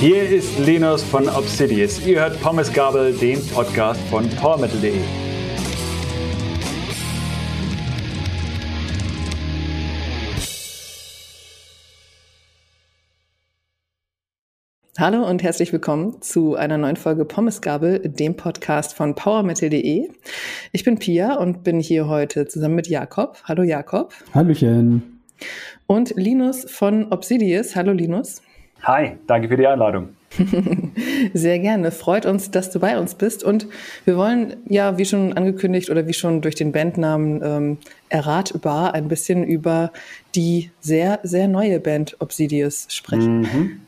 Hier ist Linus von Obsidious. Ihr hört Pommes Gabel, den Podcast von PowerMetal.de. Hallo und herzlich willkommen zu einer neuen Folge Pommesgabel, dem Podcast von PowerMetal.de. Ich bin Pia und bin hier heute zusammen mit Jakob. Hallo Jakob. Hallöchen. Und Linus von Obsidious. Hallo Linus. Hi, danke für die Einladung. Sehr gerne. Freut uns, dass du bei uns bist. Und wir wollen ja, wie schon angekündigt oder wie schon durch den Bandnamen ähm, erratbar, ein bisschen über die sehr, sehr neue Band Obsidious sprechen. Mhm.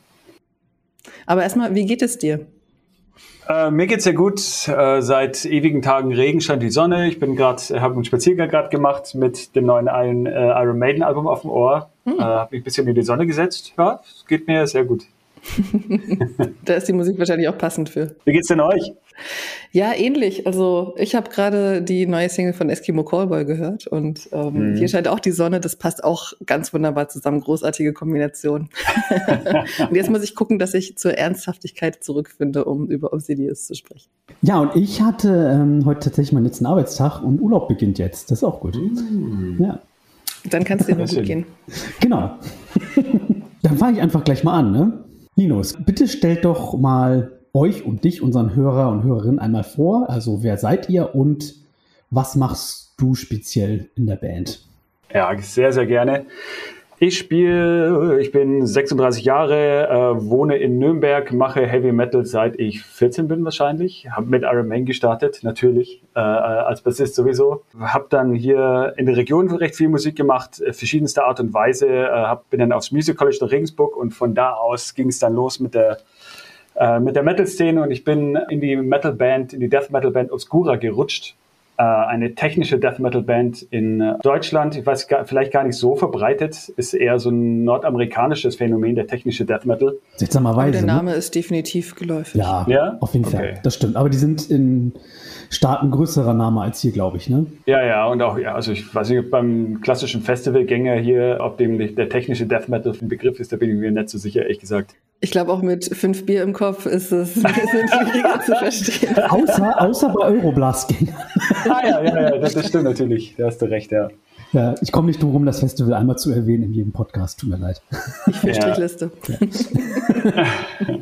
Aber erstmal, wie geht es dir? Äh, mir geht's sehr gut. Äh, seit ewigen Tagen Regen scheint die Sonne. Ich bin gerade, habe einen Spaziergang gerade gemacht mit dem neuen Iron, äh, Iron Maiden Album auf dem Ohr. Hm. Äh, habe mich ein bisschen in die Sonne gesetzt. Ja, es geht mir sehr gut. da ist die Musik wahrscheinlich auch passend für. Wie geht's denn euch? Ja, ähnlich. Also ich habe gerade die neue Single von Eskimo Callboy gehört und ähm, mhm. hier scheint auch die Sonne. Das passt auch ganz wunderbar zusammen. Großartige Kombination. und jetzt muss ich gucken, dass ich zur Ernsthaftigkeit zurückfinde, um über Obsidious zu sprechen. Ja, und ich hatte ähm, heute tatsächlich meinen letzten Arbeitstag und Urlaub beginnt jetzt. Das ist auch gut. Mhm. Ja. Dann kann es dir gut gehen. Genau. Dann fange ich einfach gleich mal an. Ne? Linus, bitte stellt doch mal euch und dich, unseren Hörer und Hörerinnen, einmal vor. Also wer seid ihr und was machst du speziell in der Band? Ja, sehr, sehr gerne. Ich spiele, ich bin 36 Jahre, äh, wohne in Nürnberg, mache Heavy Metal seit ich 14 bin wahrscheinlich. Habe mit Iron Man gestartet, natürlich, äh, als Bassist sowieso. Habe dann hier in der Region recht viel Musik gemacht, äh, verschiedenster Art und Weise. Äh, hab, bin dann aufs Music College nach Regensburg und von da aus ging es dann los mit der äh, mit der Metal-Szene und ich bin in die Metal-Band, in die Death Metal-Band Obscura gerutscht eine technische Death Metal Band in äh, Deutschland. Ich weiß gar, vielleicht gar nicht so verbreitet, ist eher so ein nordamerikanisches Phänomen, der technische Death Metal. Seltsamerweise. Der ne? Name ne? ist definitiv geläufig. Ja, ja? auf jeden okay. Fall. Das stimmt. Aber die sind in Staaten größerer Name als hier, glaube ich, ne? Ja, ja, und auch, ja, also ich weiß nicht, beim klassischen Festivalgänger hier, ob dem der technische Death Metal ein Begriff ist, da bin ich mir nicht so sicher, ehrlich gesagt. Ich glaube, auch mit fünf Bier im Kopf ist es ein bisschen schwieriger zu verstehen. Außer, außer bei Euroblast. ah ja, ja, ja, das, das stimmt natürlich. Da hast du recht, ja. Ja, ich komme nicht drum rum, das Festival einmal zu erwähnen in jedem Podcast. Tut mir leid. Ich für ja. Strichliste. Ja.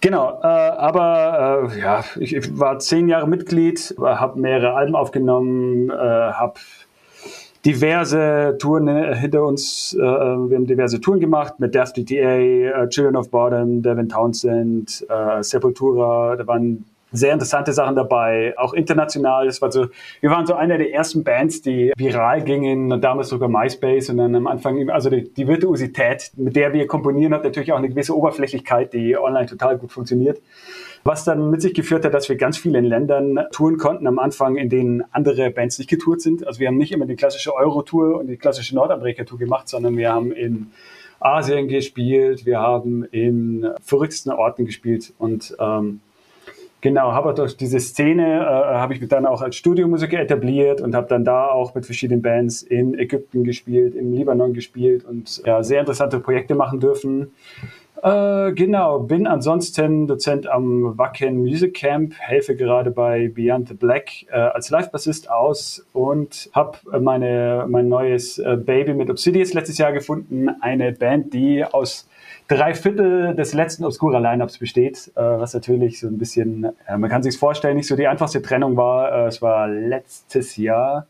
genau, äh, aber äh, ja, ich, ich, war zehn Jahre Mitglied, habe mehrere Alben aufgenommen, äh, habe diverse Touren äh, hinter uns. Äh, wir haben diverse Touren gemacht mit Death DTA, äh, Children of Bottom, Devin Townsend, äh, Sepultura. Da waren sehr interessante Sachen dabei, auch international. Das war so, wir waren so einer der ersten Bands, die viral gingen, damals sogar MySpace und dann am Anfang, also die, die Virtuosität, mit der wir komponieren, hat natürlich auch eine gewisse Oberflächlichkeit, die online total gut funktioniert. Was dann mit sich geführt hat, dass wir ganz viele in Ländern touren konnten am Anfang, in denen andere Bands nicht getourt sind. Also wir haben nicht immer die klassische Euro-Tour und die klassische Nordamerika-Tour gemacht, sondern wir haben in Asien gespielt, wir haben in verrücktesten Orten gespielt und ähm, Genau, habe durch diese Szene äh, habe ich mich dann auch als Studiomusiker etabliert und habe dann da auch mit verschiedenen Bands in Ägypten gespielt, im Libanon gespielt und ja, sehr interessante Projekte machen dürfen. Äh, genau, bin ansonsten Dozent am Wacken Music Camp, helfe gerade bei Beyond the Black äh, als Live-Bassist aus und habe meine, mein neues äh, Baby mit Obsidious letztes Jahr gefunden. Eine Band, die aus drei Viertel des letzten Obscura-Lineups besteht, äh, was natürlich so ein bisschen, äh, man kann sich vorstellen, nicht so die einfachste Trennung war. Äh, es war letztes Jahr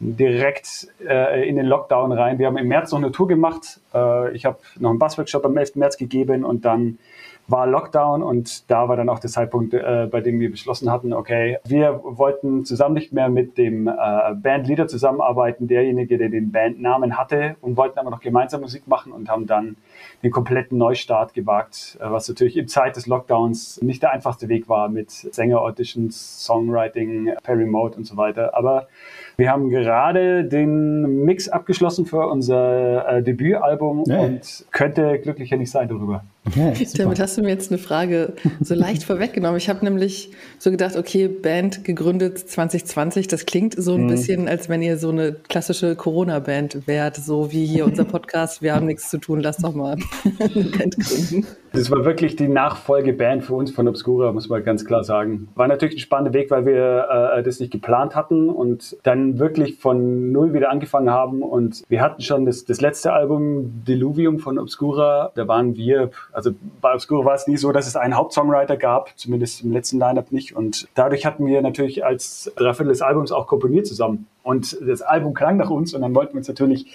direkt äh, in den Lockdown rein. Wir haben im März noch eine Tour gemacht. Äh, ich habe noch einen Bassworkshop am 11. März gegeben und dann war Lockdown und da war dann auch der Zeitpunkt, äh, bei dem wir beschlossen hatten, okay, wir wollten zusammen nicht mehr mit dem äh, Bandleader zusammenarbeiten, derjenige, der den Bandnamen hatte und wollten aber noch gemeinsam Musik machen und haben dann den kompletten Neustart gewagt, äh, was natürlich in Zeit des Lockdowns nicht der einfachste Weg war mit Sänger-Auditions, Songwriting per Remote und so weiter. Aber wir haben gerade den Mix abgeschlossen für unser äh, Debütalbum ja. und könnte glücklicher nicht sein darüber. Ja, Damit hast du mir jetzt eine Frage so leicht vorweggenommen. Ich habe nämlich so gedacht, okay, Band gegründet 2020, das klingt so ein mhm. bisschen, als wenn ihr so eine klassische Corona-Band wärt, so wie hier unser Podcast, wir haben nichts zu tun, lass doch mal eine Band gründen. Das war wirklich die Nachfolgeband für uns von Obscura, muss man ganz klar sagen. War natürlich ein spannender Weg, weil wir äh, das nicht geplant hatten und dann wirklich von null wieder angefangen haben. Und wir hatten schon das, das letzte Album, Diluvium von Obscura, da waren wir also bei Obscuro war es nie so, dass es einen Hauptsongwriter gab, zumindest im letzten Lineup nicht. Und dadurch hatten wir natürlich als Dreiviertel des Albums auch komponiert zusammen. Und das Album klang nach uns und dann wollten wir uns natürlich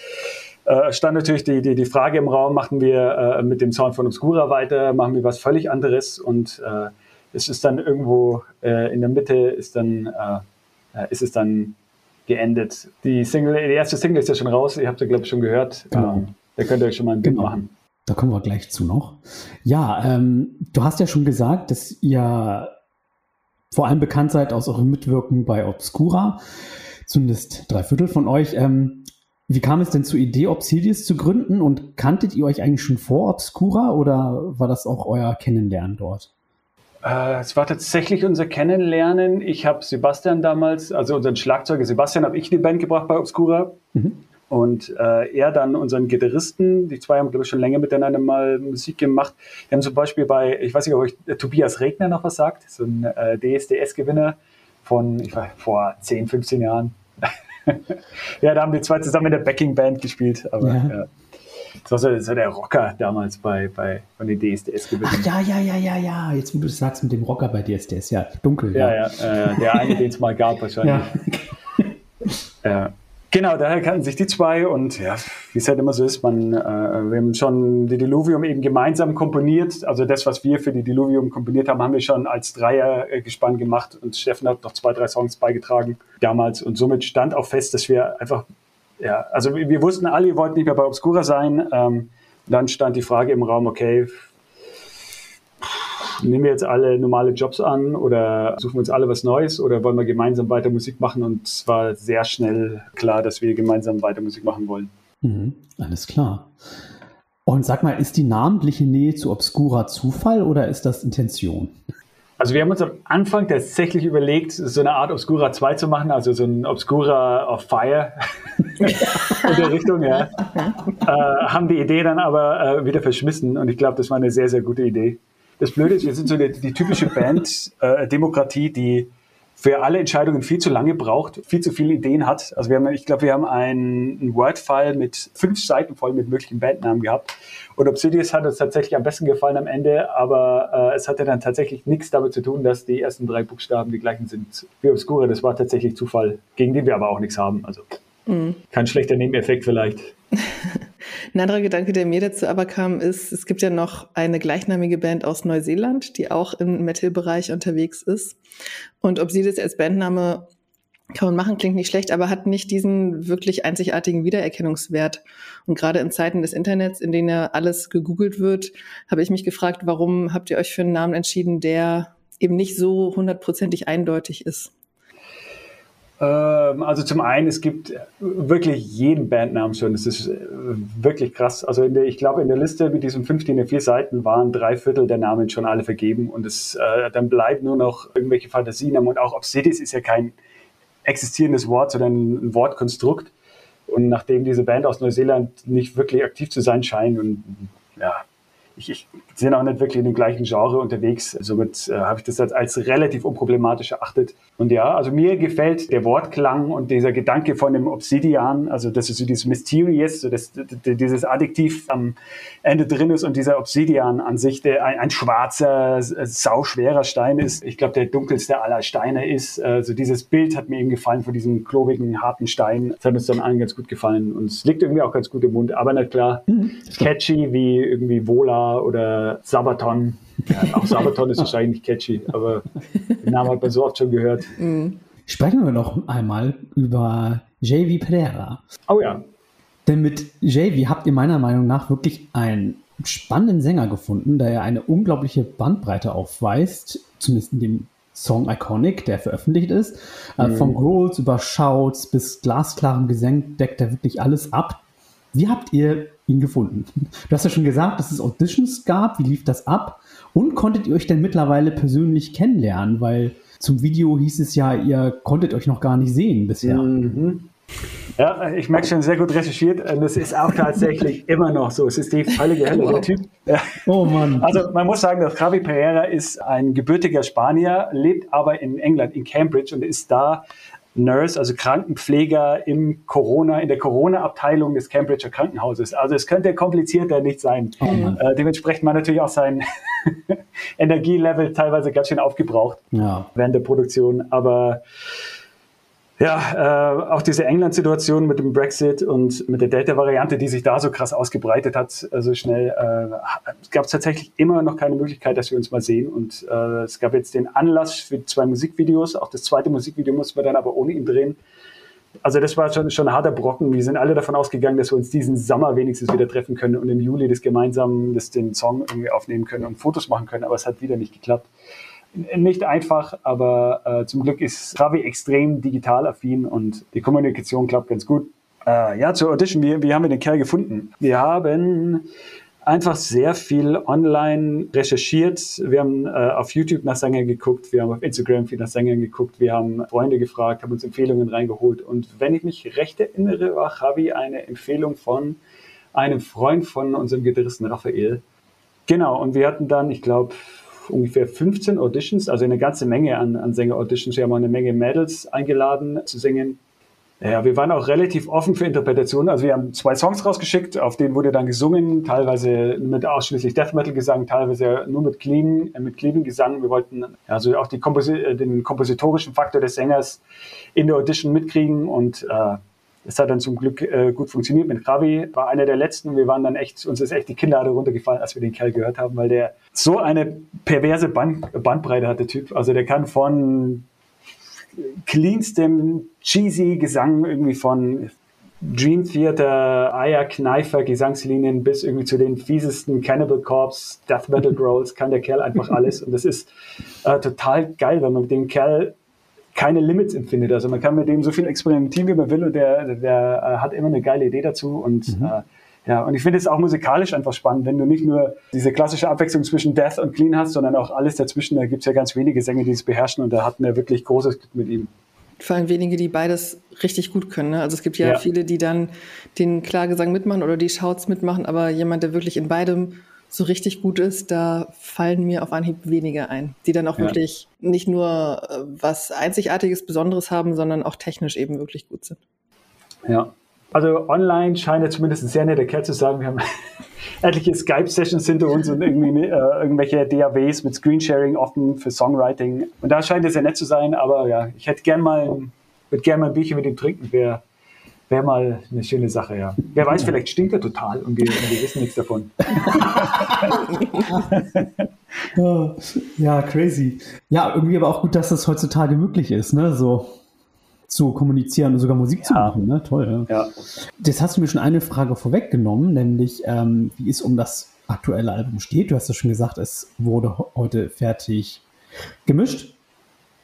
äh, stand natürlich die, die, die Frage im Raum, machen wir äh, mit dem Sound von Obscura weiter, machen wir was völlig anderes und äh, es ist dann irgendwo äh, in der Mitte ist dann äh, ist es dann geendet. Die Single, die erste Single ist ja schon raus, ihr habt ja glaube ich schon gehört. Genau. Ähm, da könnt ihr euch schon mal ein Bild genau. machen. Da kommen wir gleich zu noch. Ja, ähm, du hast ja schon gesagt, dass ihr vor allem bekannt seid aus eurem Mitwirken bei Obscura, zumindest drei Viertel von euch. Ähm, wie kam es denn zur Idee, Obsidius zu gründen und kanntet ihr euch eigentlich schon vor Obscura oder war das auch euer Kennenlernen dort? Äh, es war tatsächlich unser Kennenlernen. Ich habe Sebastian damals, also unseren Schlagzeuger Sebastian, habe ich in die Band gebracht bei Obscura. Mhm. Und äh, er dann unseren Gitarristen, die zwei haben, glaube ich, schon länger miteinander mal Musik gemacht. Wir haben zum Beispiel bei, ich weiß nicht, ob euch äh, Tobias Regner noch was sagt, so ein äh, DSDS-Gewinner von, ich weiß, vor 10, 15 Jahren. ja, da haben die zwei zusammen in der Backing-Band gespielt. Aber, ja. ja. Das war so, das war der Rocker damals bei, bei von den DSDS-Gewinnern. Ach ja, ja, ja, ja, ja. Jetzt, wo du sagst mit dem Rocker bei DSDS, ja, dunkel. Ja, ja, ja äh, der eine, den es mal gab wahrscheinlich. Ja. ja. Genau, daher kannten sich die zwei und ja, wie es halt immer so ist, man, äh, wir haben schon die Diluvium eben gemeinsam komponiert. Also das, was wir für die Diluvium komponiert haben, haben wir schon als Dreiergespann äh, gemacht und Steffen hat noch zwei, drei Songs beigetragen damals und somit stand auch fest, dass wir einfach, ja, also wir, wir wussten alle, wir wollten nicht mehr bei Obscura sein. Ähm, dann stand die Frage im Raum, okay, nehmen wir jetzt alle normale Jobs an oder suchen wir uns alle was Neues oder wollen wir gemeinsam weiter Musik machen? Und es war sehr schnell klar, dass wir gemeinsam weiter Musik machen wollen. Mhm, alles klar. Und sag mal, ist die namentliche Nähe zu Obscura Zufall oder ist das Intention? Also wir haben uns am Anfang tatsächlich überlegt, so eine Art Obscura 2 zu machen, also so ein Obscura of Fire in der Richtung, ja. äh, haben die Idee dann aber äh, wieder verschmissen und ich glaube, das war eine sehr, sehr gute Idee. Das Blöde ist, wir sind so die, die typische Band-Demokratie, äh, die für alle Entscheidungen viel zu lange braucht, viel zu viele Ideen hat. Also wir haben, ich glaube, wir haben einen Word-File mit fünf Seiten voll mit möglichen Bandnamen gehabt. Und Obsidious hat uns tatsächlich am besten gefallen am Ende, aber äh, es hatte dann tatsächlich nichts damit zu tun, dass die ersten drei Buchstaben die gleichen sind wie Obscura. Das war tatsächlich Zufall, gegen den wir aber auch nichts haben. Also mhm. kein schlechter Nebeneffekt vielleicht. Ein anderer Gedanke, der mir dazu aber kam, ist, es gibt ja noch eine gleichnamige Band aus Neuseeland, die auch im Metal-Bereich unterwegs ist. Und ob sie das als Bandname kann man machen, klingt nicht schlecht, aber hat nicht diesen wirklich einzigartigen Wiedererkennungswert. Und gerade in Zeiten des Internets, in denen ja alles gegoogelt wird, habe ich mich gefragt, warum habt ihr euch für einen Namen entschieden, der eben nicht so hundertprozentig eindeutig ist? Ähm, also zum einen, es gibt wirklich jeden Bandnamen schon. Das ist äh, wirklich krass. Also der, ich glaube, in der Liste mit diesen 15 vier Seiten waren drei Viertel der Namen schon alle vergeben. Und es, äh, dann bleibt nur noch irgendwelche Fantasienamen. Und auch Obsidies ist ja kein existierendes Wort, sondern ein Wortkonstrukt. Und nachdem diese Band aus Neuseeland nicht wirklich aktiv zu sein scheint und ja, ich, ich sind auch nicht wirklich in dem gleichen Genre unterwegs. Somit äh, habe ich das als, als relativ unproblematisch erachtet. Und ja, also mir gefällt der Wortklang und dieser Gedanke von dem Obsidian, also das ist so dieses Mysterious, so das, dieses Adjektiv am Ende drin ist und dieser Obsidian an sich, der ein, ein schwarzer, sauschwerer Stein ist. Ich glaube, der dunkelste aller Steine ist. Also dieses Bild hat mir eben gefallen von diesem klobigen, harten Stein. Das hat uns dann allen ganz gut gefallen und es liegt irgendwie auch ganz gut im Mund. Aber na klar, mhm. catchy wie irgendwie Oder Sabaton. Ja, auch Sabaton ist wahrscheinlich catchy, aber den Namen hat man so oft schon gehört. Mhm. Sprechen wir noch einmal über JV Pereira. Oh ja. Denn mit JV habt ihr meiner Meinung nach wirklich einen spannenden Sänger gefunden, da er eine unglaubliche Bandbreite aufweist, zumindest in dem Song Iconic, der veröffentlicht ist. Äh, mhm. Von Growls über Shouts bis glasklarem Gesang deckt er wirklich alles ab. Wie habt ihr ihn gefunden. Du hast ja schon gesagt, dass es Auditions gab. Wie lief das ab? Und konntet ihr euch denn mittlerweile persönlich kennenlernen? Weil zum Video hieß es ja, ihr konntet euch noch gar nicht sehen bisher. Mhm. Ja, ich merke schon sehr gut recherchiert und es ist auch tatsächlich immer noch so. Es ist die völlige Hölle, der Typ. Ja. Oh Mann. Also man muss sagen, dass Javi Pereira ist ein gebürtiger Spanier, lebt aber in England, in Cambridge und ist da Nurse, also Krankenpfleger im Corona, in der Corona-Abteilung des Cambridger Krankenhauses. Also es könnte komplizierter nicht sein. Oh äh, dementsprechend war natürlich auch sein Energielevel teilweise ganz schön aufgebraucht ja. während der Produktion. Aber ja, äh, auch diese England-Situation mit dem Brexit und mit der Delta-Variante, die sich da so krass ausgebreitet hat, so also schnell, äh, gab es tatsächlich immer noch keine Möglichkeit, dass wir uns mal sehen. Und äh, es gab jetzt den Anlass für zwei Musikvideos. Auch das zweite Musikvideo mussten wir dann aber ohne ihn drehen. Also das war schon, schon ein harter Brocken. Wir sind alle davon ausgegangen, dass wir uns diesen Sommer wenigstens wieder treffen können und im Juli das gemeinsam das, den Song irgendwie aufnehmen können und Fotos machen können. Aber es hat wieder nicht geklappt nicht einfach, aber äh, zum Glück ist Travi extrem digital affin und die Kommunikation klappt ganz gut. Äh, ja, zur Audition, wie, wie haben wir den Kerl gefunden? Wir haben einfach sehr viel online recherchiert. Wir haben äh, auf YouTube nach Sängern geguckt, wir haben auf Instagram viel nach Sängern geguckt, wir haben Freunde gefragt, haben uns Empfehlungen reingeholt. Und wenn ich mich recht erinnere, war Javi eine Empfehlung von einem Freund von unserem Gitarristen Raphael. Genau, und wir hatten dann, ich glaube, ungefähr 15 Auditions, also eine ganze Menge an, an Sänger-Auditions. Wir haben auch eine Menge Mädels eingeladen zu singen. Ja, wir waren auch relativ offen für Interpretationen. Also wir haben zwei Songs rausgeschickt, auf denen wurde dann gesungen, teilweise mit ausschließlich Death Metal Gesang, teilweise nur mit clean, äh, mit clean Gesang. Wir wollten also auch die Komposi äh, den kompositorischen Faktor des Sängers in der Audition mitkriegen und äh, es hat dann zum Glück äh, gut funktioniert mit Ravi. War einer der letzten. Wir waren dann echt, uns ist echt die Kinnlade runtergefallen, als wir den Kerl gehört haben, weil der so eine perverse Band, Bandbreite hat, der Typ. Also der kann von cleanstem, cheesy Gesang irgendwie von Dream Theater, Aya Kneifer Gesangslinien bis irgendwie zu den fiesesten Cannibal Corpse, Death Metal Growls kann der Kerl einfach alles. Und das ist äh, total geil, wenn man mit dem Kerl keine Limits empfindet. Also man kann mit dem so viel experimentieren, wie man will und der, der äh, hat immer eine geile Idee dazu und mhm. äh, ja, und ich finde es auch musikalisch einfach spannend, wenn du nicht nur diese klassische Abwechslung zwischen Death und Clean hast, sondern auch alles dazwischen. Da gibt es ja ganz wenige Sänger, die es beherrschen und da hatten wir wirklich großes Glück mit ihm. Vor allem wenige, die beides richtig gut können. Ne? Also es gibt ja, ja, viele, die dann den Klagesang mitmachen oder die Shouts mitmachen, aber jemand, der wirklich in beidem so richtig gut ist, da fallen mir auf Anhieb weniger ein, die dann auch ja. wirklich nicht nur äh, was Einzigartiges, Besonderes haben, sondern auch technisch eben wirklich gut sind. Ja, also online scheint er zumindest ein sehr netter Kerl zu sagen. Wir haben etliche Skype-Sessions hinter uns und irgendwie äh, irgendwelche DAWs mit Screensharing offen für Songwriting. Und da scheint er sehr nett zu sein, aber ja, ich hätte gern mal, würde gerne mal ein Bierchen mit ihm trinken, wäre Wäre mal eine schöne Sache, ja. Wer weiß, vielleicht stinkt er total und wir, und wir wissen nichts davon. ja, crazy. Ja, irgendwie aber auch gut, dass das heutzutage möglich ist, ne? So zu kommunizieren und sogar Musik ja. zu machen. Ne? Toll, ja. ja. Jetzt hast du mir schon eine Frage vorweggenommen, nämlich ähm, wie es um das aktuelle Album steht. Du hast ja schon gesagt, es wurde heute fertig gemischt.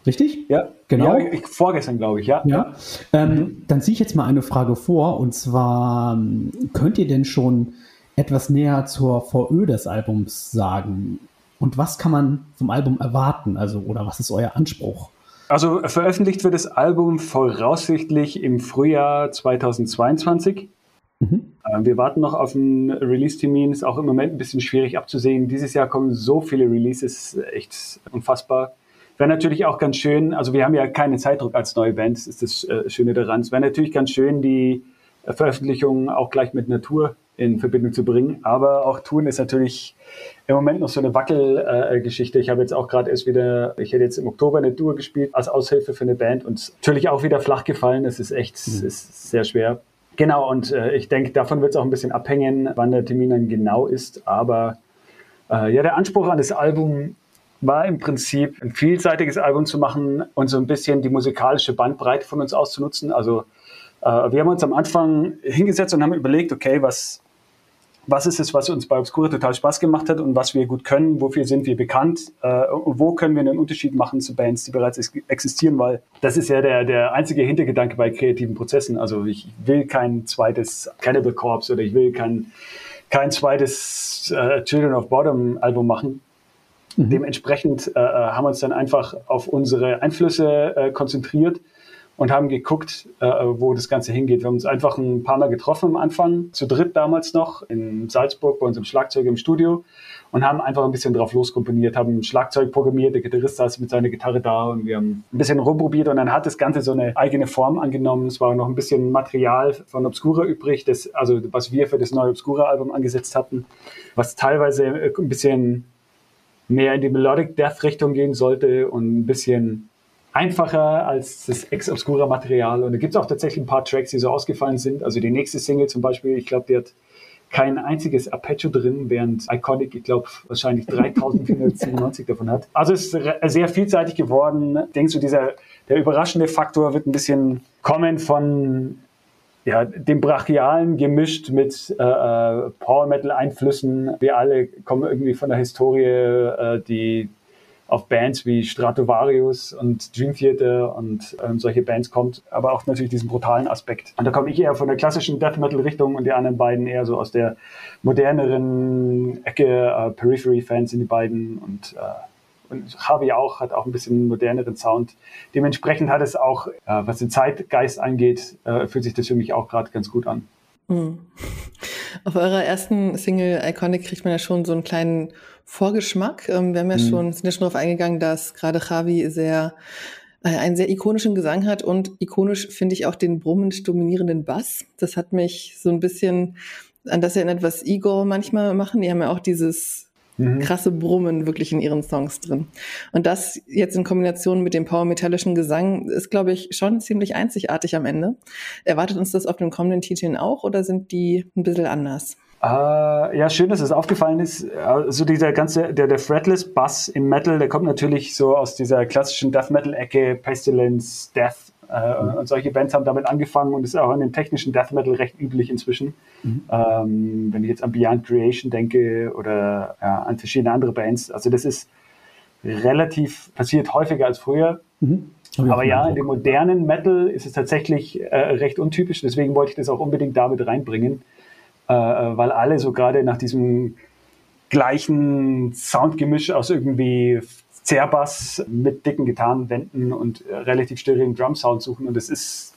Richtig? Ja, genau. Ja, ich, vorgestern, glaube ich, ja. ja. Ähm. Dann ziehe ich jetzt mal eine Frage vor und zwar: ähm, Könnt ihr denn schon etwas näher zur VÖ des Albums sagen? Und was kann man vom Album erwarten? Also, oder was ist euer Anspruch? Also, veröffentlicht wird das Album voraussichtlich im Frühjahr 2022. Mhm. Ähm, wir warten noch auf einen Release-Termin, ist auch im Moment ein bisschen schwierig abzusehen. Dieses Jahr kommen so viele Releases, echt unfassbar. Wäre natürlich auch ganz schön, also wir haben ja keinen Zeitdruck als neue Band, das ist das äh, Schöne daran. Es wäre natürlich ganz schön, die äh, Veröffentlichungen auch gleich mit Natur in Verbindung zu bringen. Aber auch Touren ist natürlich im Moment noch so eine Wackelgeschichte. Äh, ich habe jetzt auch gerade erst wieder, ich hätte jetzt im Oktober eine Tour gespielt als Aushilfe für eine Band und natürlich auch wieder flach gefallen. Das ist echt, mhm. ist sehr schwer. Genau, und äh, ich denke, davon wird es auch ein bisschen abhängen, wann der Termin dann genau ist. Aber äh, ja, der Anspruch an das Album war im Prinzip ein vielseitiges Album zu machen und so ein bisschen die musikalische Bandbreite von uns auszunutzen. Also äh, wir haben uns am Anfang hingesetzt und haben überlegt, okay, was, was ist es, was uns bei Obscura total Spaß gemacht hat und was wir gut können, wofür sind wir bekannt äh, und wo können wir einen Unterschied machen zu Bands, die bereits existieren, weil das ist ja der, der einzige Hintergedanke bei kreativen Prozessen. Also ich will kein zweites Cannibal Corpse oder ich will kein, kein zweites äh, Children of Bottom Album machen. Mhm. Dementsprechend äh, äh haben wir uns dann einfach auf unsere Einflüsse äh, konzentriert und haben geguckt, äh, wo das Ganze hingeht. Wir haben uns einfach ein paar Mal getroffen am Anfang, zu dritt damals noch, in Salzburg bei unserem Schlagzeug im Studio und haben einfach ein bisschen drauf loskomponiert, haben Schlagzeug programmiert, der Gitarrist saß mit seiner Gitarre da und wir haben ein bisschen rumprobiert und dann hat das Ganze so eine eigene Form angenommen. Es war noch ein bisschen Material von Obscura übrig, das, also was wir für das neue Obscura-Album angesetzt hatten, was teilweise ein bisschen mehr in die Melodic Death Richtung gehen sollte und ein bisschen einfacher als das Ex-Obscura-Material. Und da gibt es auch tatsächlich ein paar Tracks, die so ausgefallen sind. Also die nächste Single zum Beispiel, ich glaube, die hat kein einziges Arpeggio drin, während Iconic, ich glaube, wahrscheinlich 3497 davon hat. Also es ist sehr vielseitig geworden. Denkst du, dieser, der überraschende Faktor wird ein bisschen kommen von ja, dem Brachialen gemischt mit äh, äh Power Metal Einflüssen. Wir alle kommen irgendwie von der Historie, äh, die auf Bands wie Stratovarius und Dream Theater und ähm, solche Bands kommt, aber auch natürlich diesen brutalen Aspekt. Und da komme ich eher von der klassischen Death Metal Richtung und die anderen beiden eher so aus der moderneren Ecke. Äh, Periphery-Fans sind die beiden und äh, Javi auch, hat auch ein bisschen moderneren Sound. Dementsprechend hat es auch, äh, was den Zeitgeist angeht, äh, fühlt sich das für mich auch gerade ganz gut an. Mhm. Auf eurer ersten Single Iconic kriegt man ja schon so einen kleinen Vorgeschmack. Ähm, wir haben ja mhm. schon, sind ja schon darauf eingegangen, dass gerade Javi sehr äh, einen sehr ikonischen Gesang hat und ikonisch finde ich auch den brummend dominierenden Bass. Das hat mich so ein bisschen an das erinnert, was Igor manchmal machen. Die haben ja auch dieses mhm. krasse Brummen wirklich in ihren Songs drin. Und das jetzt in Kombination mit dem power-metallischen Gesang ist, glaube ich, schon ziemlich einzigartig am Ende. Erwartet uns das auf den kommenden Titeln auch oder sind die ein bisschen anders? Uh, ja, schön, dass es aufgefallen ist. Also dieser ganze, der, der Fretless Bass im Metal, der kommt natürlich so aus dieser klassischen Death Metal Ecke, Pestilence, Death äh, mhm. Und solche Bands haben damit angefangen und ist auch in dem technischen Death Metal recht üblich inzwischen. Mhm. Ähm, wenn ich jetzt an Beyond Creation denke oder ja, an verschiedene andere Bands. Also das ist relativ, passiert häufiger als früher. Mhm. Aber ja, in dem modernen Metal ist es tatsächlich äh, recht untypisch. Deswegen wollte ich das auch unbedingt damit reinbringen, äh, weil alle so gerade nach diesem gleichen Soundgemisch aus irgendwie Zerbass mit dicken Gitarrenwänden und äh, relativ sterilen Drum-Sound suchen. Und es ist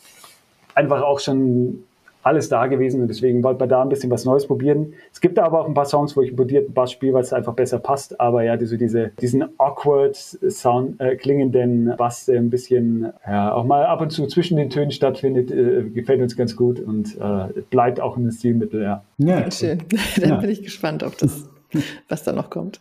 einfach auch schon alles da gewesen und deswegen wollte man da ein bisschen was Neues probieren. Es gibt da aber auch ein paar Songs, wo ich importierten Bass spiele, weil es einfach besser passt. Aber ja, diese, diese, diesen awkward Sound, äh, klingenden Bass, der ein bisschen ja, auch mal ab und zu zwischen den Tönen stattfindet, äh, gefällt uns ganz gut und äh, bleibt auch ein Stilmittel, ja. Ja, schön. Dann ja. bin ich gespannt, ob das, was da noch kommt.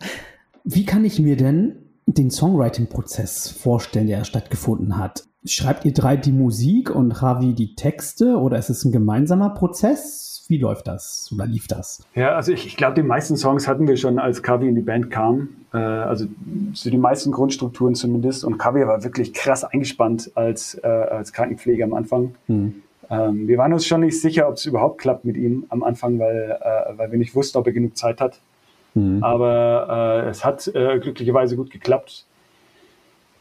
Wie kann ich mir denn den Songwriting-Prozess vorstellen, der stattgefunden hat. Schreibt ihr drei die Musik und Javi die Texte oder ist es ein gemeinsamer Prozess? Wie läuft das oder lief das? Ja, also ich, ich glaube, die meisten Songs hatten wir schon, als Kavi in die Band kam. Äh, also so die meisten Grundstrukturen zumindest. Und Kavi war wirklich krass eingespannt als, äh, als Krankenpfleger am Anfang. Hm. Ähm, wir waren uns schon nicht sicher, ob es überhaupt klappt mit ihm am Anfang, weil, äh, weil wir nicht wussten, ob er genug Zeit hat. Mhm. Aber äh, es hat äh, glücklicherweise gut geklappt.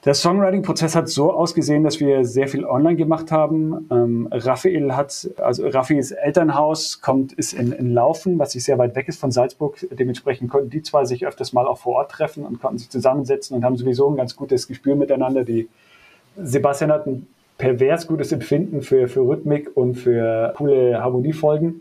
Der Songwriting-Prozess hat so ausgesehen, dass wir sehr viel online gemacht haben. Ähm, Raphael hat, also Raphaels Elternhaus kommt, ist in, in Laufen, was sich sehr weit weg ist von Salzburg. Dementsprechend konnten die zwei sich öfters mal auch vor Ort treffen und konnten sich zusammensetzen und haben sowieso ein ganz gutes Gespür miteinander. Die Sebastian hat ein pervers gutes Empfinden für, für Rhythmik und für coole Harmoniefolgen.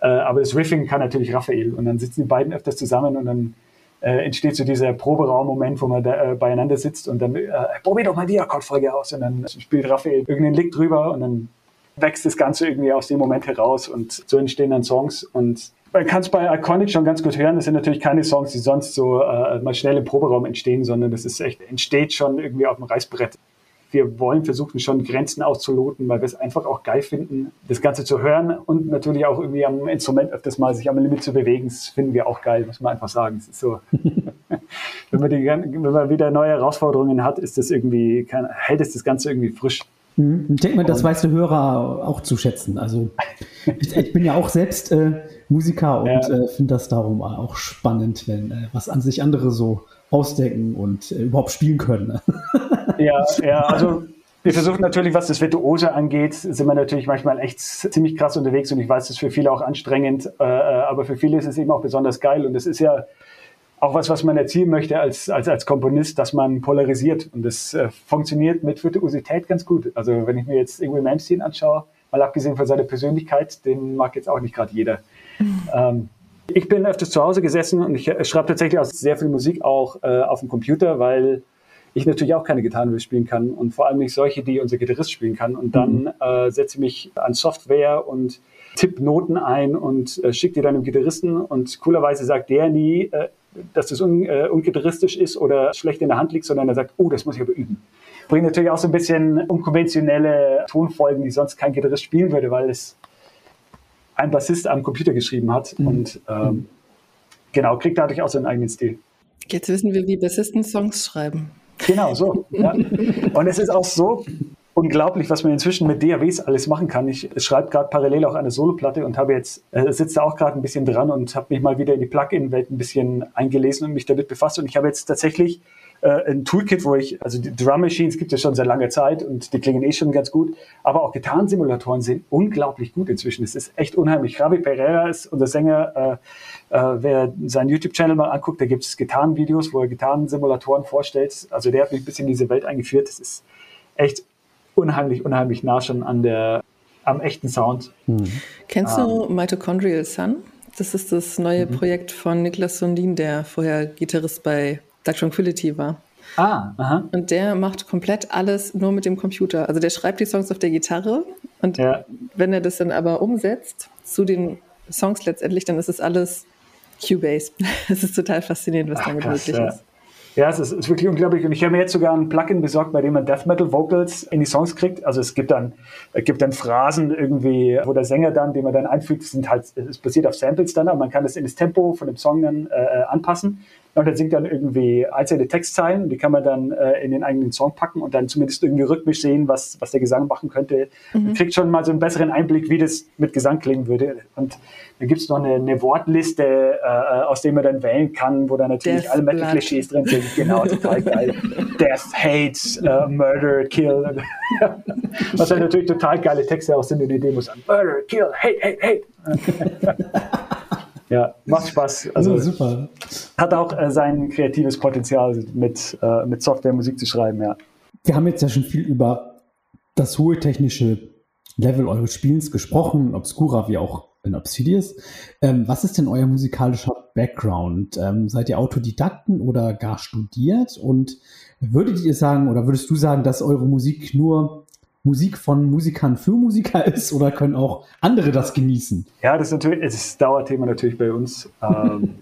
Äh, aber das Riffing kann natürlich Raphael. Und dann sitzen die beiden öfters zusammen und dann äh, entsteht so dieser Proberaum-Moment, wo man da, äh, beieinander sitzt und dann, äh, probier doch mal die Akkordfolge aus und dann spielt Raphael irgendeinen Lick drüber und dann wächst das Ganze irgendwie aus dem Moment heraus und so entstehen dann Songs und man kann es bei Iconic schon ganz gut hören. Das sind natürlich keine Songs, die sonst so äh, mal schnell im Proberaum entstehen, sondern das ist echt, entsteht schon irgendwie auf dem Reißbrett wir wollen versuchen schon Grenzen auszuloten, weil wir es einfach auch geil finden, das Ganze zu hören und natürlich auch irgendwie am Instrument öfters mal sich am Limit zu bewegen. Das finden wir auch geil, muss man einfach sagen. Es ist so, wenn, man die, wenn man wieder neue Herausforderungen hat, ist das irgendwie, kann, hält es das Ganze irgendwie frisch. Mhm. Ich denke mal, das weißt du Hörer auch zu schätzen. Also ich, ich bin ja auch selbst äh, Musiker und ja. äh, finde das darum auch spannend, wenn äh, was an sich andere so ausdenken und äh, überhaupt spielen können. ja, ja, also wir versuchen natürlich, was das Virtuose angeht, sind wir natürlich manchmal echt ziemlich krass unterwegs und ich weiß, das ist für viele auch anstrengend, äh, äh, aber für viele ist es eben auch besonders geil und es ist ja auch was, was man erzielen möchte als, als, als Komponist, dass man polarisiert und das äh, funktioniert mit Virtuosität ganz gut. Also wenn ich mir jetzt Ingrid Malmsteen anschaue, mal abgesehen von seiner Persönlichkeit, den mag jetzt auch nicht gerade jeder. Mhm. Ähm, ich bin öfters zu Hause gesessen und ich schreibe tatsächlich auch sehr viel Musik auch äh, auf dem Computer, weil ich natürlich auch keine Gitarren spielen kann und vor allem nicht solche, die unser Gitarrist spielen kann. Und dann mhm. äh, setze ich mich an Software und tipp Noten ein und äh, schicke die dann dem Gitarristen und coolerweise sagt der nie, äh, dass das un, äh, ungitarristisch ist oder schlecht in der Hand liegt, sondern er sagt, oh, das muss ich aber üben. Bringt natürlich auch so ein bisschen unkonventionelle Tonfolgen, die sonst kein Gitarrist spielen würde, weil es ein Bassist am Computer geschrieben hat mhm. und ähm, genau, kriegt dadurch auch seinen eigenen Stil. Jetzt wissen wir, wie Bassisten Songs schreiben. Genau, so. Ja. Und es ist auch so unglaublich, was man inzwischen mit DAWs alles machen kann. Ich schreibe gerade parallel auch eine Soloplatte und habe jetzt, äh, sitze auch gerade ein bisschen dran und habe mich mal wieder in die Plugin-Welt ein bisschen eingelesen und mich damit befasst. Und ich habe jetzt tatsächlich äh, ein Toolkit, wo ich, also die Drum Machines gibt es schon seit langer Zeit und die klingen eh schon ganz gut, aber auch Gitarrensimulatoren sind unglaublich gut inzwischen. Es ist echt unheimlich. Javi Pereira ist unser Sänger, äh, äh, wer seinen YouTube-Channel mal anguckt, da gibt es Gitarrenvideos, wo er Gitarrensimulatoren vorstellt. Also der hat mich ein bisschen in diese Welt eingeführt. Das ist echt unheimlich, unheimlich nah schon an der, am echten Sound. Mhm. Kennst du ähm, Mitochondrial Sun? Das ist das neue mhm. Projekt von Niklas Sundin, der vorher Gitarrist bei Dark Tranquility war. Ah, aha. Und der macht komplett alles nur mit dem Computer. Also der schreibt die Songs auf der Gitarre und ja. wenn er das dann aber umsetzt zu den Songs letztendlich, dann ist es alles Cubase. Es ist total faszinierend, was Ach, damit krass, möglich ja. ist. Ja, es ist, ist, wirklich unglaublich. Und ich habe mir jetzt sogar ein Plugin besorgt, bei dem man Death Metal Vocals in die Songs kriegt. Also es gibt dann, es gibt dann Phrasen irgendwie, wo der Sänger dann, den man dann einfügt, sind halt, es basiert auf Samples dann, aber man kann das in das Tempo von dem Song dann äh, anpassen. Und er singt dann irgendwie einzelne Textzeilen, die kann man dann äh, in den eigenen Song packen und dann zumindest irgendwie rhythmisch sehen, was, was der Gesang machen könnte. Mhm. Man kriegt schon mal so einen besseren Einblick, wie das mit Gesang klingen würde. Und dann gibt es noch eine, eine Wortliste, äh, aus der man dann wählen kann, wo dann natürlich Death alle Metal-Klischees drin sind. Genau, total geil. Death, Hate, uh, Murder, Kill. was dann natürlich total geile Texte auch sind in den Demos. Murder, Kill, Hate, Hate, Hate. Ja, macht Spaß. Also super. Hat auch äh, sein kreatives Potenzial mit, äh, mit Software Musik zu schreiben, ja. Wir haben jetzt ja schon viel über das hohe technische Level eures Spielens gesprochen, Obscura wie auch in Obsidious. Ähm, was ist denn euer musikalischer Background? Ähm, seid ihr Autodidakten oder gar studiert? Und würdet ihr sagen oder würdest du sagen, dass eure Musik nur Musik von Musikern für Musiker ist oder können auch andere das genießen? Ja, das ist natürlich das ist Dauerthema natürlich bei uns. Ähm,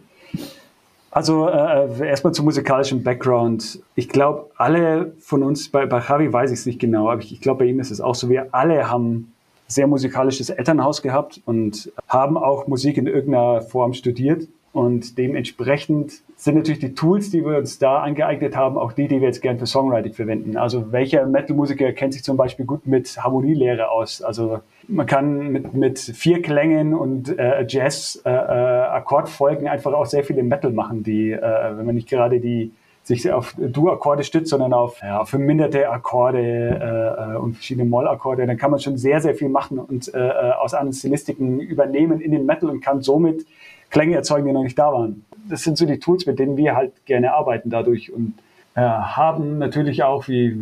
also äh, erstmal zum musikalischen Background. Ich glaube, alle von uns, bei, bei Javi weiß ich es nicht genau, aber ich, ich glaube, bei ihm ist es auch so, wir alle haben sehr musikalisches Elternhaus gehabt und haben auch Musik in irgendeiner Form studiert. Und dementsprechend sind natürlich die Tools, die wir uns da angeeignet haben, auch die, die wir jetzt gern für Songwriting verwenden. Also welcher Metal-Musiker kennt sich zum Beispiel gut mit Harmonielehre aus? Also man kann mit, mit vier Klängen und äh, Jazz-Akkordfolgen äh, äh einfach auch sehr viele Metal machen, die, äh, wenn man nicht gerade die sich auf Dur-Akkorde stützt, sondern auf, ja, verminderte Akkorde äh, äh, und verschiedene Moll-Akkorde, dann kann man schon sehr, sehr viel machen und äh, äh aus anderen Stilistiken übernehmen in den Metal und kann somit Klänge erzeugen, die noch nicht da waren. Das sind so die Tools, mit denen wir halt gerne arbeiten dadurch und äh, haben natürlich auch wie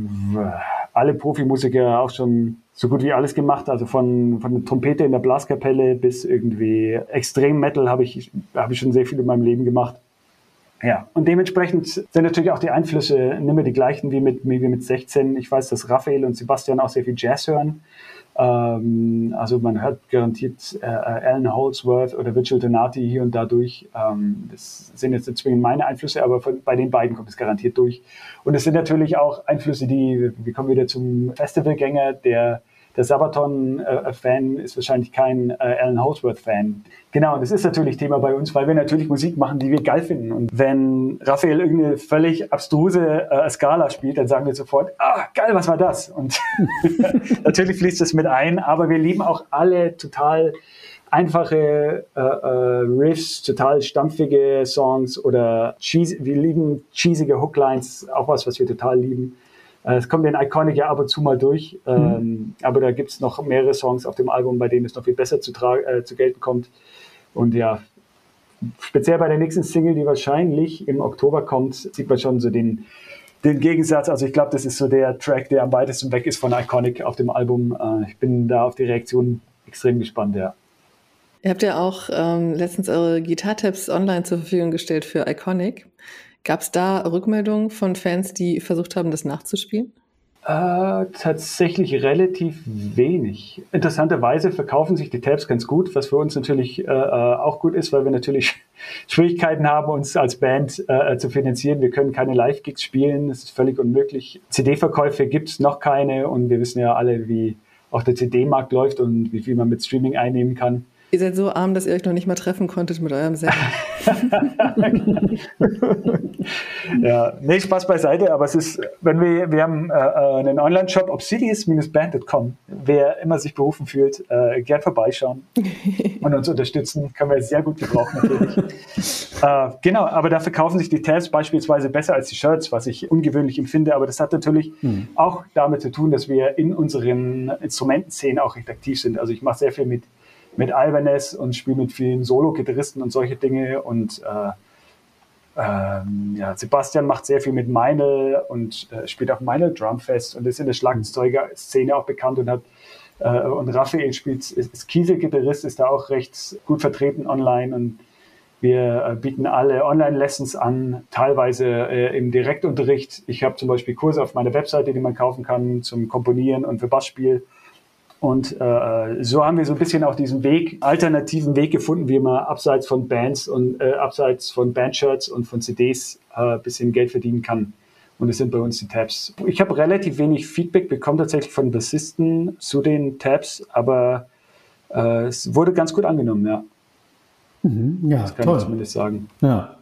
alle Profimusiker auch schon so gut wie alles gemacht, also von, von der Trompete in der Blaskapelle bis irgendwie Extrem Metal habe ich, habe ich schon sehr viel in meinem Leben gemacht. Ja, und dementsprechend sind natürlich auch die Einflüsse nicht mehr die gleichen wie mit, wie mit 16. Ich weiß, dass Raphael und Sebastian auch sehr viel Jazz hören. Ähm, also man hört garantiert äh, Alan Holdsworth oder Virgil Donati hier und da durch. Ähm, das sind jetzt nicht zwingend meine Einflüsse, aber von, bei den beiden kommt es garantiert durch. Und es sind natürlich auch Einflüsse, die, wir kommen wieder zum Festivalgänger, der der Sabaton-Fan ist wahrscheinlich kein äh, Alan Holdsworth-Fan. Genau, das ist natürlich Thema bei uns, weil wir natürlich Musik machen, die wir geil finden. Und wenn Raphael irgendeine völlig abstruse äh, Skala spielt, dann sagen wir sofort, ah, geil, was war das? Und natürlich fließt das mit ein, aber wir lieben auch alle total einfache äh, äh, Riffs, total stampfige Songs oder cheese, wir lieben cheesige Hooklines, auch was, was wir total lieben. Äh, es kommt in Iconic ja ab und zu mal durch, mhm. ähm, aber da gibt es noch mehrere Songs auf dem Album, bei denen es noch viel besser zu, äh, zu gelten kommt. Und ja, speziell bei der nächsten Single, die wahrscheinlich im Oktober kommt, sieht man schon so den, den Gegensatz. Also ich glaube, das ist so der Track, der am weitesten weg ist von Iconic auf dem Album. Äh, ich bin da auf die Reaktion extrem gespannt, ja. Ihr habt ja auch ähm, letztens eure Gitartipps online zur Verfügung gestellt für Iconic. Gab es da Rückmeldungen von Fans, die versucht haben, das nachzuspielen? Äh, tatsächlich relativ wenig. Interessanterweise verkaufen sich die Tabs ganz gut, was für uns natürlich äh, äh auch gut ist, weil wir natürlich Schwierigkeiten haben, uns als Band äh, zu finanzieren. Wir können keine Live-Gigs spielen, das ist völlig unmöglich. CD-Verkäufe gibt es noch keine und wir wissen ja alle, wie auch der CD-Markt läuft und wie viel man mit Streaming einnehmen kann. Ihr seid so arm, dass ihr euch noch nicht mal treffen konntet mit eurem Sender. ja, nee, Spaß beiseite, aber es ist, wenn wir, wir haben äh, äh einen Online-Shop, obsidious-band.com. Wer immer sich berufen fühlt, äh, gern vorbeischauen und uns unterstützen, können wir sehr gut gebrauchen natürlich. äh, genau, aber da verkaufen sich die Tabs beispielsweise besser als die Shirts, was ich ungewöhnlich empfinde, aber das hat natürlich hm. auch damit zu tun, dass wir in unseren Instrumentenszenen auch recht aktiv sind. Also ich mache sehr viel mit mit Albanese und spiele mit vielen Solo-Gitarristen und solche Dinge. Und äh, ähm, ja, Sebastian macht sehr viel mit Meinl und äh, spielt auf Meinl Drumfest und ist in der Schlagzeuger-Szene auch bekannt und hat äh, und Raphael spielt, ist, ist Kiesel-Gitarrist, ist da auch recht gut vertreten online und wir äh, bieten alle Online-Lessons an, teilweise äh, im Direktunterricht. Ich habe zum Beispiel Kurse auf meiner Webseite, die man kaufen kann zum Komponieren und für Bassspiel. Und äh, so haben wir so ein bisschen auch diesen Weg, alternativen Weg gefunden, wie man abseits von Bands und äh, abseits von Bandshirts und von CDs äh, bisschen Geld verdienen kann. Und das sind bei uns die Tabs. Ich habe relativ wenig Feedback bekommen tatsächlich von Bassisten zu den Tabs, aber äh, es wurde ganz gut angenommen, ja. Mhm, ja, das kann toll. ich zumindest sagen. Ja.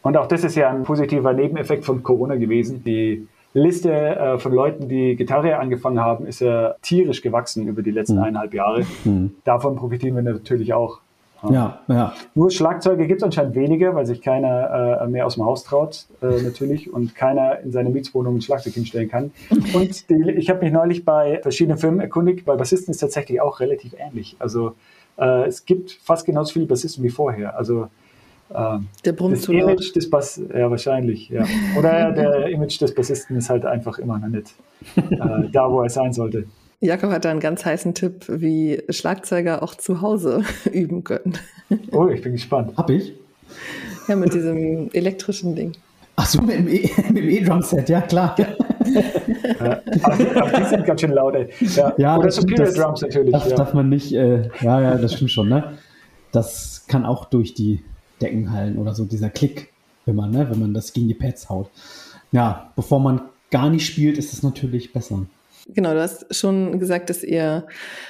Und auch das ist ja ein positiver Nebeneffekt von Corona gewesen. Die Liste äh, von Leuten, die Gitarre angefangen haben, ist ja tierisch gewachsen über die letzten mhm. eineinhalb Jahre. Mhm. Davon profitieren wir natürlich auch. Ja, ja. Nur Schlagzeuge gibt es anscheinend weniger, weil sich keiner äh, mehr aus dem Haus traut, äh, natürlich, und keiner in seine Mietswohnung ein Schlagzeug hinstellen kann. Und die, ich habe mich neulich bei verschiedenen Firmen erkundigt, bei Bassisten ist tatsächlich auch relativ ähnlich. Also äh, es gibt fast genauso viele Bassisten wie vorher. Also das Image des Bass, ja wahrscheinlich, ja. Oder der Image des Bassisten ist halt einfach immer noch nicht äh, da, wo er sein sollte. Jakob hat da einen ganz heißen Tipp, wie Schlagzeuger auch zu Hause üben können. Oh, ich bin gespannt. Hab ich? Ja, mit diesem elektrischen Ding. Ach so, mit dem e, E-Drum-Set, ja klar. Ja. aber, die sind ganz schön laut, ey. Ja. ja Oder Superior das, Drums natürlich. Das ja. darf man nicht, äh, ja, ja, das stimmt schon, ne? Das kann auch durch die Deckenhallen oder so, dieser Klick, wenn man, ne, wenn man das gegen die Pads haut. Ja, bevor man gar nicht spielt, ist es natürlich besser. Genau, du hast schon gesagt, dass ihr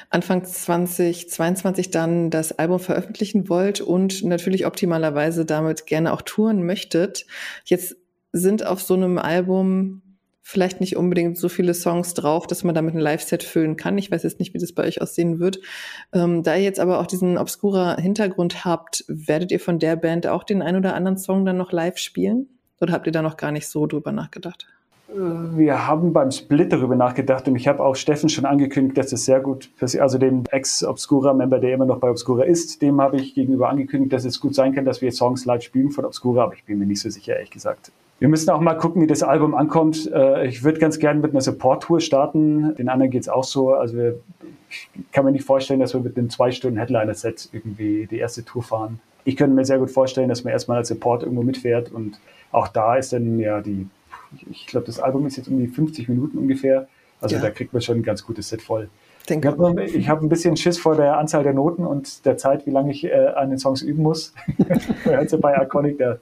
Anfang 2022 dann das Album veröffentlichen wollt und natürlich optimalerweise damit gerne auch touren möchtet. Jetzt sind auf so einem Album vielleicht nicht unbedingt so viele Songs drauf, dass man damit ein Live-Set füllen kann. Ich weiß jetzt nicht, wie das bei euch aussehen wird. Ähm, da ihr jetzt aber auch diesen obskurer Hintergrund habt, werdet ihr von der Band auch den ein oder anderen Song dann noch live spielen? Oder habt ihr da noch gar nicht so drüber nachgedacht? Wir haben beim Split darüber nachgedacht und ich habe auch Steffen schon angekündigt, dass es sehr gut, also dem Ex-Obscura-Member, der immer noch bei Obscura ist, dem habe ich gegenüber angekündigt, dass es gut sein kann, dass wir Songs live spielen von Obscura, aber ich bin mir nicht so sicher, ehrlich gesagt. Wir müssen auch mal gucken, wie das Album ankommt. Äh, ich würde ganz gerne mit einer Support-Tour starten. Den anderen geht es auch so. Also wir, ich kann mir nicht vorstellen, dass wir mit einem zwei Stunden Headliner-Set irgendwie die erste Tour fahren. Ich könnte mir sehr gut vorstellen, dass man erstmal als Support irgendwo mitfährt und auch da ist dann ja die, ich glaube, das Album ist jetzt um die 50 Minuten ungefähr. Also ja. da kriegt man schon ein ganz gutes Set voll. Denke ich habe hab ein bisschen Schiss vor der Anzahl der Noten und der Zeit, wie lange ich äh, an den Songs üben muss. also bei Iconic, der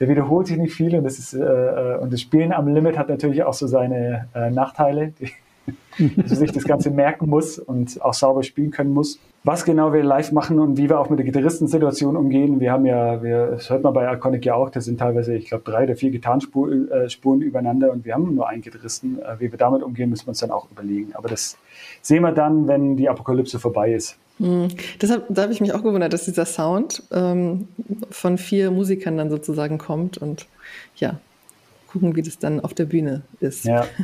der wiederholt sich nicht viel und das ist äh, äh, und das Spielen am Limit hat natürlich auch so seine äh, Nachteile. Die, dass man sich das Ganze merken muss und auch sauber spielen können muss. Was genau wir live machen und wie wir auch mit der Gitarristensituation umgehen. Wir haben ja, wir, das hört man bei Arconic ja auch, das sind teilweise, ich glaube, drei oder vier Gitarrenspuren äh, übereinander und wir haben nur einen Gitarristen. Äh, wie wir damit umgehen, müssen wir uns dann auch überlegen. Aber das sehen wir dann, wenn die Apokalypse vorbei ist. Mhm. Deshalb, da habe ich mich auch gewundert, dass dieser Sound ähm, von vier Musikern dann sozusagen kommt und ja, gucken, wie das dann auf der Bühne ist. Ja.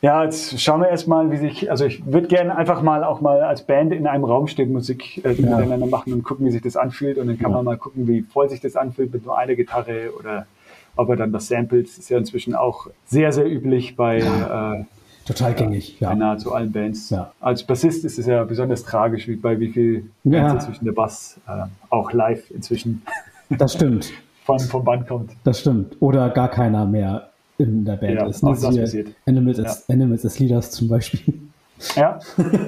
Ja, jetzt schauen wir erstmal, wie sich, also ich würde gerne einfach mal auch mal als Band in einem Raum stehen, Musik äh, ja. miteinander machen und gucken, wie sich das anfühlt. Und dann kann ja. man mal gucken, wie voll sich das anfühlt mit nur einer Gitarre oder ob er dann. Das ist ja inzwischen auch sehr, sehr üblich bei ja. äh, total gängig, ja. nahezu allen Bands. Ja. Als Bassist ist es ja besonders tragisch, wie bei wie viel ja. inzwischen der Bass äh, auch live inzwischen. Das stimmt. von, vom Band kommt. Das stimmt. Oder gar keiner mehr in der Band ja, ist. Ne? das passiert. Animals, ja. as, Animals as Leaders zum Beispiel. Ja,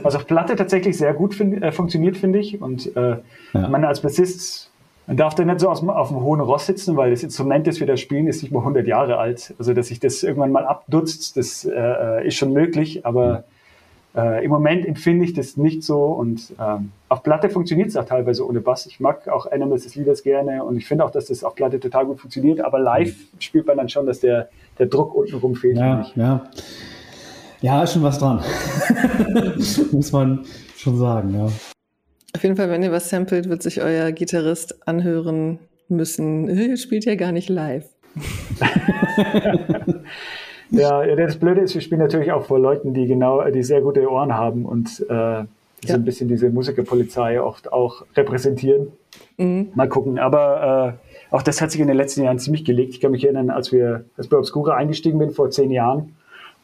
was auf Platte tatsächlich sehr gut find, äh, funktioniert, finde ich. Und äh, ja. man als Bassist, man darf da nicht so aus, auf dem hohen Ross sitzen, weil das Instrument, das wir da spielen, ist nicht mal 100 Jahre alt. Also, dass sich das irgendwann mal abdutzt, das äh, ist schon möglich, aber äh, Im Moment empfinde ich das nicht so und ähm, auf Platte funktioniert es auch teilweise ohne Bass. Ich mag auch Animals des Leaders gerne und ich finde auch, dass das auf Platte total gut funktioniert, aber live mhm. spielt man dann schon, dass der, der Druck untenrum fehlt. Ja, ja. ja, ist schon was dran. Muss man schon sagen, ja. Auf jeden Fall, wenn ihr was samplet, wird sich euer Gitarrist anhören müssen. Ihr spielt ja gar nicht live. Ja, das Blöde ist, wir spielen natürlich auch vor Leuten, die genau, die sehr gute Ohren haben und äh, ja. so ein bisschen diese Musikerpolizei oft auch repräsentieren. Mhm. Mal gucken. Aber äh, auch das hat sich in den letzten Jahren ziemlich gelegt. Ich kann mich erinnern, als wir, als bei Obscura eingestiegen bin vor zehn Jahren,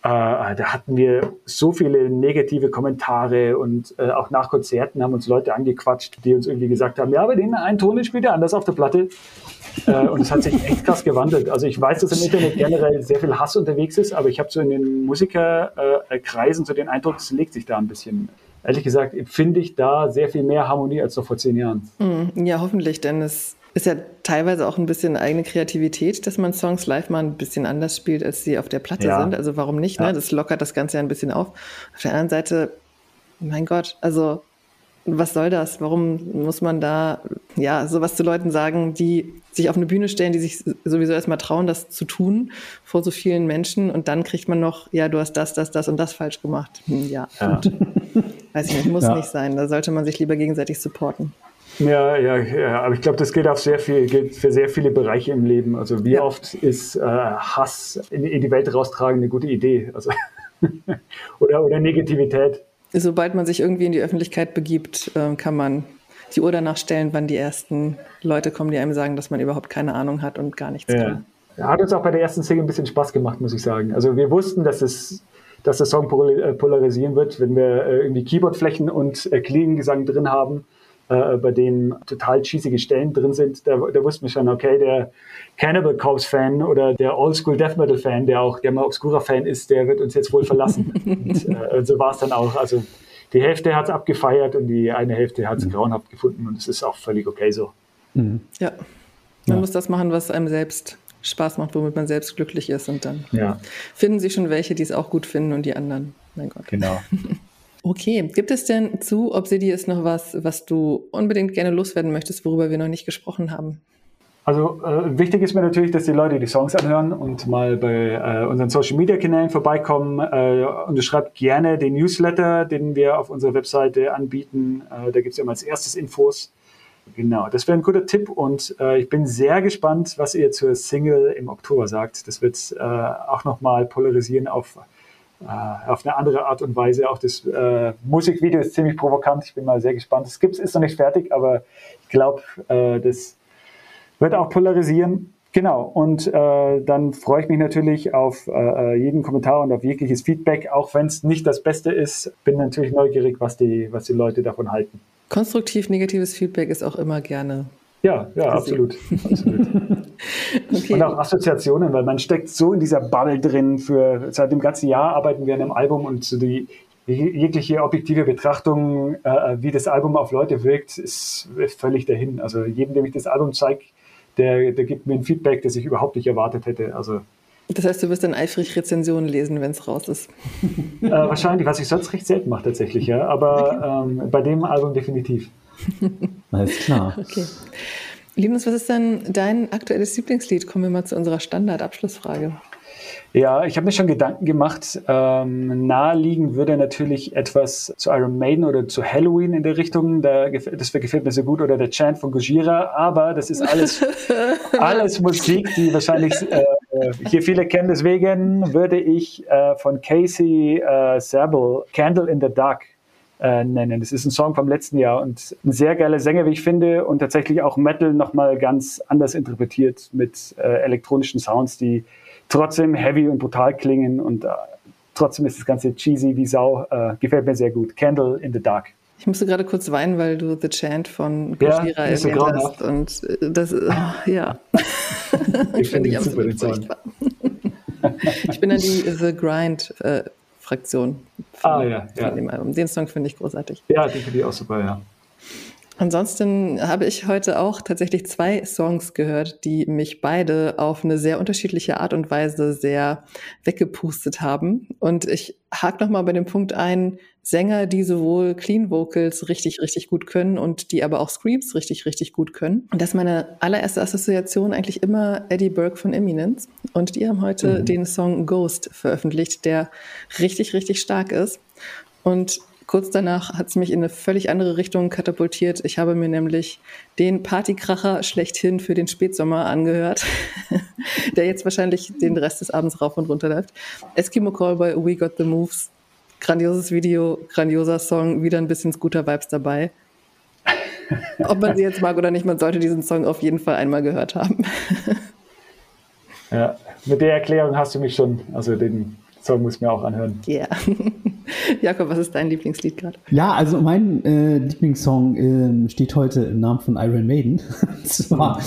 da hatten wir so viele negative Kommentare und äh, auch nach Konzerten haben uns Leute angequatscht, die uns irgendwie gesagt haben, ja, aber den einen Ton spielt er anders auf der Platte. Äh, und es hat sich echt krass gewandelt. Also ich weiß, dass im Internet generell sehr viel Hass unterwegs ist, aber ich habe so in den Musikerkreisen so den Eindruck, es legt sich da ein bisschen. Ehrlich gesagt finde ich da sehr viel mehr Harmonie als noch vor zehn Jahren. Hm, ja, hoffentlich, denn es ist ja teilweise auch ein bisschen eigene Kreativität, dass man Songs live mal ein bisschen anders spielt, als sie auf der Platte ja. sind. Also warum nicht? Ne? Das lockert das Ganze ja ein bisschen auf. Auf der anderen Seite, mein Gott, also was soll das? Warum muss man da ja sowas zu Leuten sagen, die sich auf eine Bühne stellen, die sich sowieso erstmal trauen, das zu tun vor so vielen Menschen und dann kriegt man noch, ja, du hast das, das, das und das falsch gemacht. Hm, ja, ja. weiß ich nicht, muss ja. nicht sein. Da sollte man sich lieber gegenseitig supporten. Ja, ja, ja, aber ich glaube, das gilt auf sehr viel, gilt für sehr viele Bereiche im Leben. Also wie ja. oft ist äh, Hass in, in, die Welt raustragen eine gute Idee? Also oder, oder Negativität. Sobald man sich irgendwie in die Öffentlichkeit begibt, äh, kann man die Uhr danach stellen, wann die ersten Leute kommen, die einem sagen, dass man überhaupt keine Ahnung hat und gar nichts ja. kann. Hat uns auch bei der ersten Single ein bisschen Spaß gemacht, muss ich sagen. Also wir wussten, dass es dass der Song äh, polarisieren wird, wenn wir äh, irgendwie Keyboardflächen und äh, Klingengesang drin haben, äh, bei denen total cheesige Stellen drin sind. Da, da wussten wir schon, okay, der Cannibal Corpse Fan oder der Oldschool Death Metal Fan, der auch der mal Obscura Fan ist, der wird uns jetzt wohl verlassen. und, äh, so war es dann auch. Also die Hälfte hat es abgefeiert und die eine Hälfte hat es mhm. grauenhaft gefunden und es ist auch völlig okay so. Mhm. Ja, man ja. muss das machen, was einem selbst Spaß macht, womit man selbst glücklich ist und dann ja. finden sich schon welche, die es auch gut finden und die anderen, mein Gott. Genau. Okay, gibt es denn zu Obsidious noch was, was du unbedingt gerne loswerden möchtest, worüber wir noch nicht gesprochen haben? Also äh, wichtig ist mir natürlich, dass die Leute die Songs anhören und mal bei äh, unseren Social Media Kanälen vorbeikommen. Äh, unterschreibt gerne den Newsletter, den wir auf unserer Webseite anbieten. Äh, da gibt es immer als erstes Infos. Genau, das wäre ein guter Tipp und äh, ich bin sehr gespannt, was ihr zur Single im Oktober sagt. Das wird äh, auch nochmal polarisieren auf, auf eine andere Art und Weise. Auch das äh, Musikvideo ist ziemlich provokant. Ich bin mal sehr gespannt. Es gibt, ist noch nicht fertig, aber ich glaube, äh, das wird auch polarisieren. Genau, und äh, dann freue ich mich natürlich auf äh, jeden Kommentar und auf jegliches Feedback, auch wenn es nicht das Beste ist. Bin natürlich neugierig, was die, was die Leute davon halten. Konstruktiv negatives Feedback ist auch immer gerne. Ja, ja, absolut. absolut. okay. Und auch Assoziationen, weil man steckt so in dieser Bubble drin. Für seit dem ganzen Jahr arbeiten wir an einem Album und so die jegliche objektive Betrachtung, äh, wie das Album auf Leute wirkt, ist völlig dahin. Also jedem, dem ich das Album zeige, der, der gibt mir ein Feedback, das ich überhaupt nicht erwartet hätte. Also Das heißt, du wirst dann eifrig Rezensionen lesen, wenn es raus ist. Äh, wahrscheinlich, was ich sonst recht selten mache tatsächlich, ja. Aber ähm, bei dem Album definitiv. Alles klar. Okay. Linus, was ist denn dein aktuelles Lieblingslied? Kommen wir mal zu unserer Standard-Abschlussfrage. Ja, ich habe mir schon Gedanken gemacht. Ähm, naheliegen würde natürlich etwas zu Iron Maiden oder zu Halloween in der Richtung. Da, das gefällt mir sehr gut. Oder der Chant von Gojira. Aber das ist alles, alles Musik, die wahrscheinlich äh, hier viele kennen. Deswegen würde ich äh, von Casey äh, Sabel Candle in the Dark äh, nennen. Das ist ein Song vom letzten Jahr und ein sehr geiler Sänger, wie ich finde, und tatsächlich auch Metal nochmal ganz anders interpretiert mit äh, elektronischen Sounds, die trotzdem heavy und brutal klingen und äh, trotzdem ist das Ganze cheesy wie Sau. Äh, gefällt mir sehr gut. Candle in the Dark. Ich musste gerade kurz weinen, weil du The Chant von Gojira ja, erwähnt hast. Und äh, das, oh, ja. ich finde ich den Song. ich bin dann die The Grind äh, Fraktion. Von, ah, ja, ja. Dem Album. Den Song finde ich großartig. Ja, den finde ich auch super, ja. Ansonsten habe ich heute auch tatsächlich zwei Songs gehört, die mich beide auf eine sehr unterschiedliche Art und Weise sehr weggepustet haben. Und ich hake nochmal bei dem Punkt ein, Sänger, die sowohl Clean Vocals richtig, richtig gut können und die aber auch Screams richtig, richtig gut können. Und das ist meine allererste Assoziation eigentlich immer Eddie Burke von Eminence. Und die haben heute mhm. den Song Ghost veröffentlicht, der richtig, richtig stark ist. Und Kurz danach hat es mich in eine völlig andere Richtung katapultiert. Ich habe mir nämlich den Partykracher schlechthin für den Spätsommer angehört, der jetzt wahrscheinlich den Rest des Abends rauf und runter läuft. Eskimo Callboy, We Got the Moves. Grandioses Video, grandioser Song, wieder ein bisschen Scooter-Vibes dabei. Ob man sie jetzt mag oder nicht, man sollte diesen Song auf jeden Fall einmal gehört haben. ja, mit der Erklärung hast du mich schon, also den Song muss ich mir auch anhören. Ja. Yeah. Jakob, was ist dein Lieblingslied gerade? Ja, also mein äh, Lieblingssong äh, steht heute im Namen von Iron Maiden. und zwar,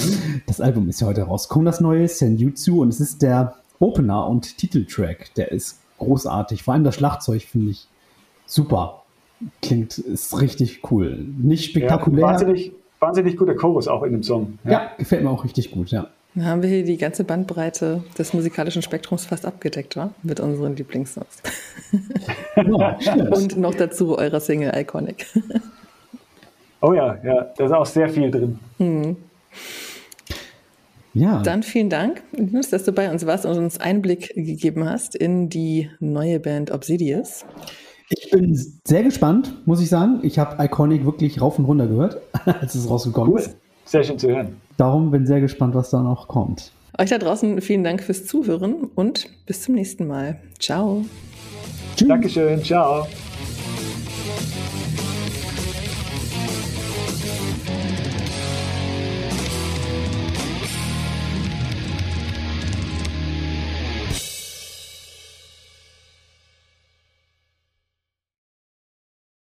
das Album ist ja heute rausgekommen, das neue, Senjutsu, und es ist der Opener und Titeltrack. Der ist großartig. Vor allem das Schlagzeug finde ich super. Klingt, ist richtig cool. Nicht spektakulär. Ja, wahnsinnig, wahnsinnig guter Chorus auch in dem Song. Ja. ja, gefällt mir auch richtig gut, ja. Dann haben wir hier die ganze Bandbreite des musikalischen Spektrums fast abgedeckt, wa? Mit unseren Lieblingssongs. Ja, Und noch dazu eurer Single Iconic. Oh ja, ja, da ist auch sehr viel drin. Mhm. Ja. Dann vielen Dank, dass du bei uns warst und uns Einblick gegeben hast in die neue Band Obsidious. Ich bin sehr gespannt, muss ich sagen. Ich habe Iconic wirklich rauf und runter gehört, als es rausgekommen cool. ist. Sehr schön zu hören. Darum bin sehr gespannt, was da noch kommt. Euch da draußen vielen Dank fürs Zuhören und bis zum nächsten Mal. Ciao. Tschüss. Dankeschön. Ciao.